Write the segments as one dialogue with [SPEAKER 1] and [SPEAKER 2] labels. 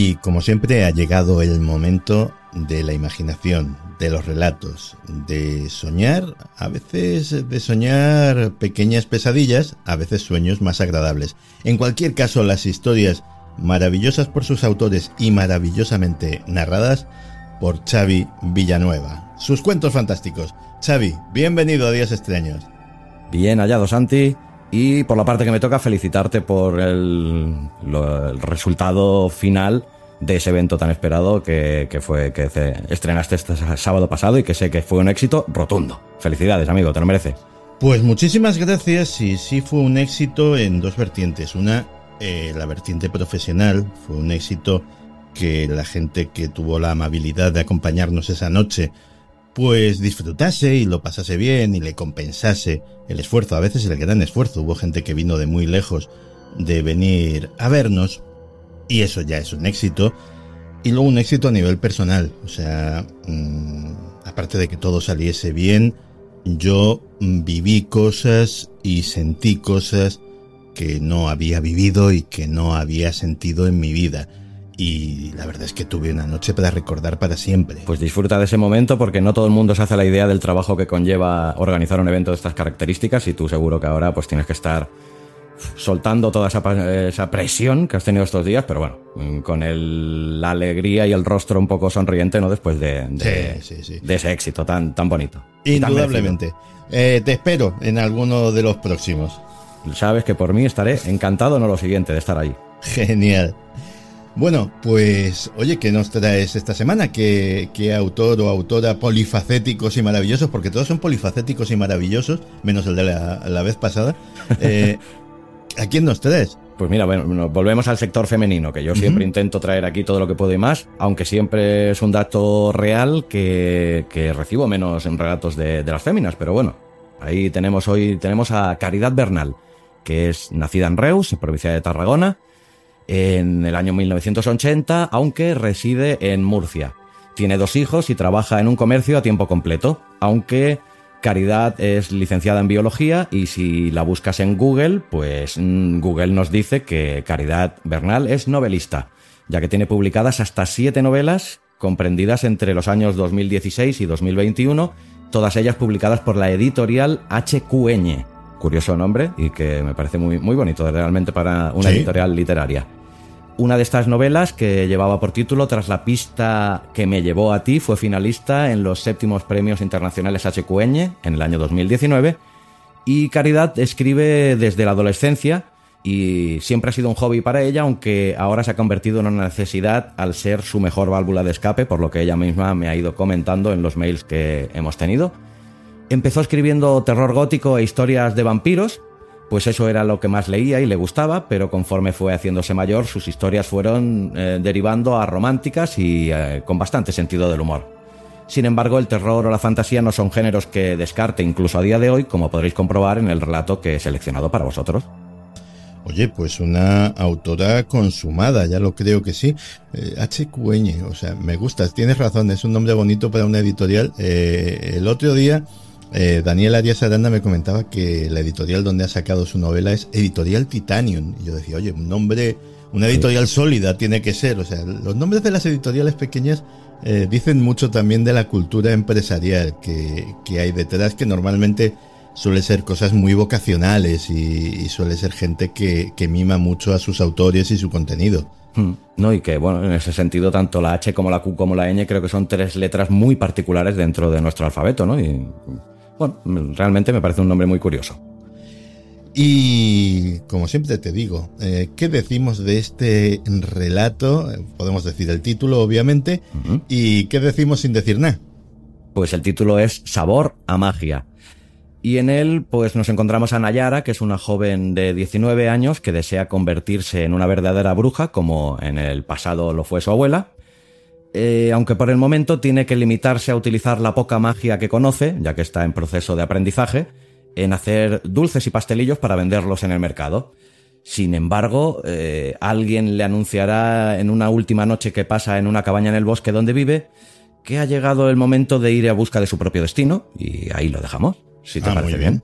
[SPEAKER 1] Y como siempre ha llegado el momento de la imaginación, de los relatos, de soñar, a veces de soñar pequeñas pesadillas, a veces sueños más agradables. En cualquier caso, las historias maravillosas por sus autores y maravillosamente narradas por Xavi Villanueva. Sus cuentos fantásticos. Xavi, bienvenido a Días Extraños.
[SPEAKER 2] Bien hallado, Santi. Y por la parte que me toca, felicitarte por el, resultado final de ese evento tan esperado que, que fue que estrenaste este sábado pasado y que sé que fue un éxito rotundo. Felicidades, amigo, te lo mereces.
[SPEAKER 1] Pues muchísimas gracias y sí fue un éxito en dos vertientes. Una, eh, la vertiente profesional, fue un éxito que la gente que tuvo la amabilidad de acompañarnos esa noche pues disfrutase y lo pasase bien y le compensase el esfuerzo, a veces el gran esfuerzo. Hubo gente que vino de muy lejos de venir a vernos y eso ya es un éxito. Y luego un éxito a nivel personal, o sea, mm, aparte de que todo saliese bien, yo viví cosas y sentí cosas que no había vivido y que no había sentido en mi vida. Y la verdad es que tuve una noche para recordar para siempre.
[SPEAKER 2] Pues disfruta de ese momento porque no todo el mundo se hace la idea del trabajo que conlleva organizar un evento de estas características y tú seguro que ahora pues tienes que estar soltando toda esa, esa presión que has tenido estos días, pero bueno, con el- la alegría y el rostro un poco sonriente, ¿no? Después de, de-
[SPEAKER 1] Sí, sí, sí.
[SPEAKER 2] de ese éxito tan, tan bonito. Tan
[SPEAKER 1] Indudablemente. Eh, te espero en alguno de los próximos.
[SPEAKER 2] Sabes que por mí estaré encantado en lo siguiente de estar ahí.
[SPEAKER 1] Genial. Bueno, pues oye, ¿qué nos traes esta semana? ¿Qué, qué autor o autora polifacéticos y maravillosos? Porque todos son polifacéticos y maravillosos, menos el de la, la vez pasada. Eh, ¿A quién nos traes?
[SPEAKER 2] Pues mira, bueno, volvemos al sector femenino, que yo siempre intento traer aquí todo lo que puedo y más, aunque siempre es un dato real que, que recibo menos en relatos de, de las féminas, pero bueno, ahí tenemos hoy, tenemos a Caridad Bernal, que es nacida en Reus, en provincia de Tarragona, en el año 1980, aunque reside en Murcia. Tiene dos hijos y trabaja en un comercio a tiempo completo, aunque Caridad es licenciada en biología y si la buscas en Google, pues mm, Google nos dice que Caridad Bernal es novelista, ya que tiene publicadas hasta siete novelas comprendidas entre los años 2016 y 2021, todas ellas publicadas por la editorial HQN. Curioso nombre y que me parece muy, muy bonito realmente para una
[SPEAKER 1] Sí.
[SPEAKER 2] editorial literaria. Una de estas novelas que llevaba por título Tras la pista que me llevó a ti fue finalista en los séptimos premios internacionales HQN en el año 2019 y Caridad escribe desde la adolescencia y siempre ha sido un hobby para ella, aunque ahora se ha convertido en una necesidad al ser su mejor válvula de escape, por lo que ella misma me ha ido comentando en los mails que hemos tenido. Empezó escribiendo terror gótico e historias de vampiros, pues eso era lo que más leía y le gustaba, pero conforme fue haciéndose mayor, sus historias fueron eh, derivando a románticas y eh, con bastante sentido del humor. Sin embargo, el terror o la fantasía no son géneros que descarte incluso a día de hoy, como podréis comprobar en el relato que he seleccionado para vosotros.
[SPEAKER 1] Oye, pues una autora consumada, ya lo creo que sí. Eh, HQN, o sea, me gusta, tienes razón, es un nombre bonito para una editorial. Eh, el otro día, eh, Daniel Arias Aranda me comentaba que la editorial donde ha sacado su novela es Editorial Titanium. Y yo decía, oye, un nombre, una editorial sólida tiene que ser. O sea, los nombres de las editoriales pequeñas eh, dicen mucho también de la cultura empresarial que, que hay detrás, que normalmente suele ser cosas muy vocacionales y, y suele ser gente que, que mima mucho a sus autores y su contenido.
[SPEAKER 2] Hmm. No, y que, bueno, en ese sentido, tanto la H como la Q como la ñ creo que son tres letras muy particulares dentro de nuestro alfabeto, ¿no? Y, bueno, realmente me parece un nombre muy curioso.
[SPEAKER 1] Y como siempre te digo, eh, ¿qué decimos de este relato? Podemos decir el título, obviamente, y qué decimos sin decir nada.
[SPEAKER 2] Pues el título es Sabor a magia. Y en él, pues nos encontramos a Nayara, que es una joven de 19 años que desea convertirse en una verdadera bruja, como en el pasado lo fue su abuela. Eh, aunque por el momento tiene que limitarse a utilizar la poca magia que conoce, ya que está en proceso de aprendizaje, en hacer dulces y pastelillos para venderlos en el mercado. Sin embargo, eh, alguien le anunciará en una última noche que pasa en una cabaña en el bosque donde vive que ha llegado el momento de ir a busca de su propio destino y ahí lo dejamos, si te
[SPEAKER 1] Ah,
[SPEAKER 2] parece
[SPEAKER 1] muy
[SPEAKER 2] bien.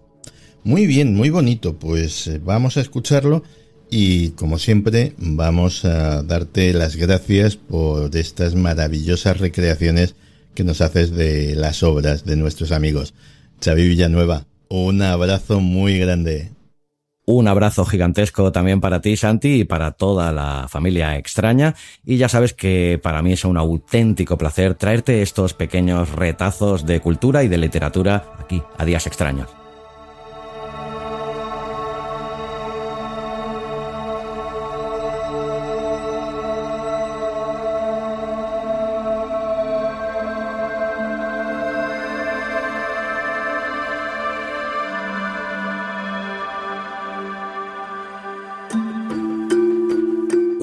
[SPEAKER 1] Muy bien, muy bonito. Pues eh, vamos a escucharlo y como siempre vamos a darte las gracias por estas maravillosas recreaciones que nos haces de las obras de nuestros amigos. Xavi Villanueva, un abrazo muy grande.
[SPEAKER 2] Un abrazo gigantesco también para ti, Santi, y para toda la familia extraña. Y ya sabes que para mí es un auténtico placer traerte estos pequeños retazos de cultura y de literatura aquí, a días extraños.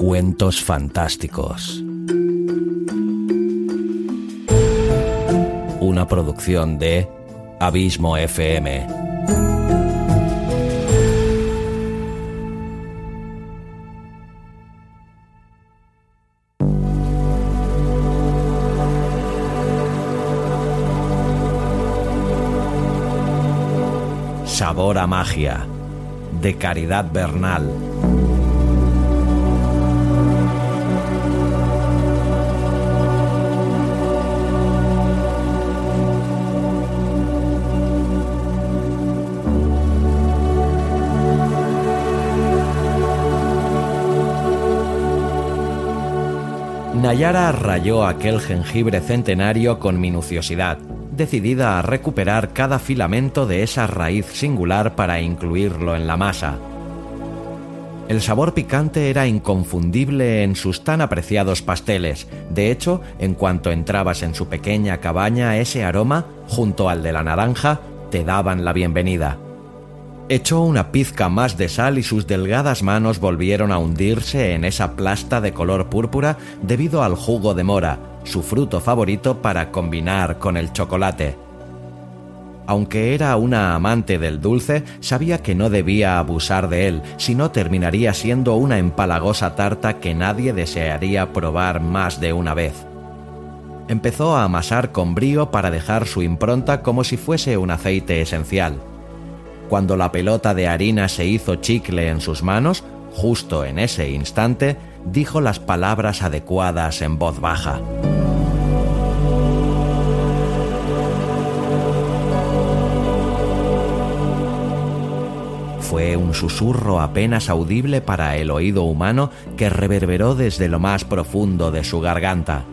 [SPEAKER 2] Cuentos fantásticos. Una producción de Abismo FM. Sabor a magia. De Caridad Bernal. Nayara rayó aquel jengibre centenario con minuciosidad, decidida a recuperar cada filamento de esa raíz singular para incluirlo en la masa. El sabor picante era inconfundible en sus tan apreciados pasteles. De hecho, en cuanto entrabas en su pequeña cabaña, ese aroma, junto al de la naranja, te daban la bienvenida. Echó una pizca más de sal y sus delgadas manos volvieron a hundirse en esa plasta de color púrpura debido al jugo de mora, su fruto favorito para combinar con el chocolate. Aunque era una amante del dulce, sabía que no debía abusar de él, si no terminaría siendo una empalagosa tarta que nadie desearía probar más de una vez. Empezó a amasar con brío para dejar su impronta como si fuese un aceite esencial. Cuando la pelota de harina se hizo chicle en sus manos, justo en ese instante, dijo las palabras adecuadas en voz baja. Fue un susurro apenas audible para el oído humano que reverberó desde lo más profundo de su garganta.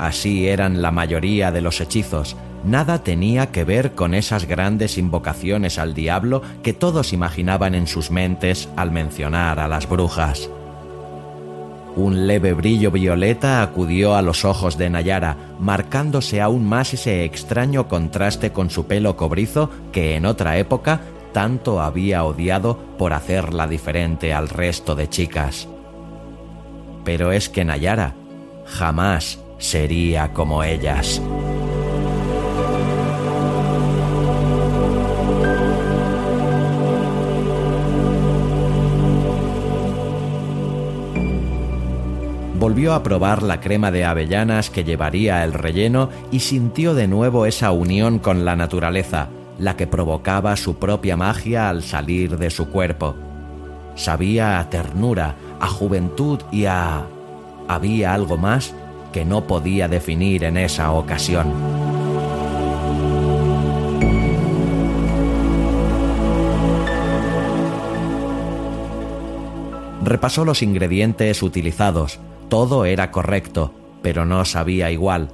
[SPEAKER 2] Así eran la mayoría de los hechizos, nada tenía que ver con esas grandes invocaciones al diablo que todos imaginaban en sus mentes al mencionar a las brujas. Un leve brillo violeta acudió a los ojos de Nayara, marcándose aún más ese extraño contraste con su pelo cobrizo que en otra época tanto había odiado por hacerla diferente al resto de chicas. Pero es que Nayara jamás sería como ellas. Volvió a probar la crema de avellanas que llevaría el relleno y sintió de nuevo esa unión con la naturaleza, la que provocaba su propia magia al salir de su cuerpo. Sabía a ternura, a juventud y a... Había algo más que no podía definir en esa ocasión. Repasó los ingredientes utilizados. Todo era correcto, pero no sabía igual.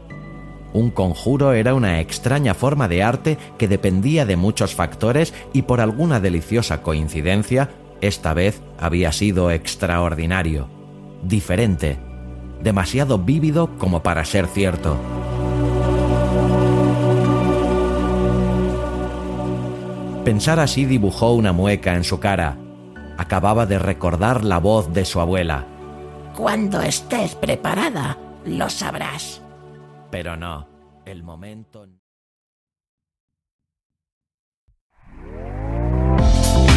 [SPEAKER 2] Un conjuro era una extraña forma de arte que dependía de muchos factores y por alguna deliciosa coincidencia, esta vez había sido extraordinario, diferente, demasiado vívido como para ser cierto. pensar así dibujó una mueca en su cara. Acababa de recordar la voz de su abuela.
[SPEAKER 3] Cuando estés preparada, lo sabrás.
[SPEAKER 2] Pero no, el momento...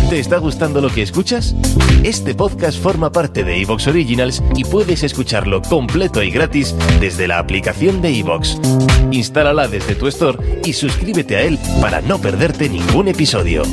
[SPEAKER 4] ¿Te está gustando lo que escuchas? Este podcast forma parte de Evox Originals y puedes escucharlo completo y gratis desde la aplicación de Evox. Instálala desde tu store y suscríbete a él para no perderte ningún episodio.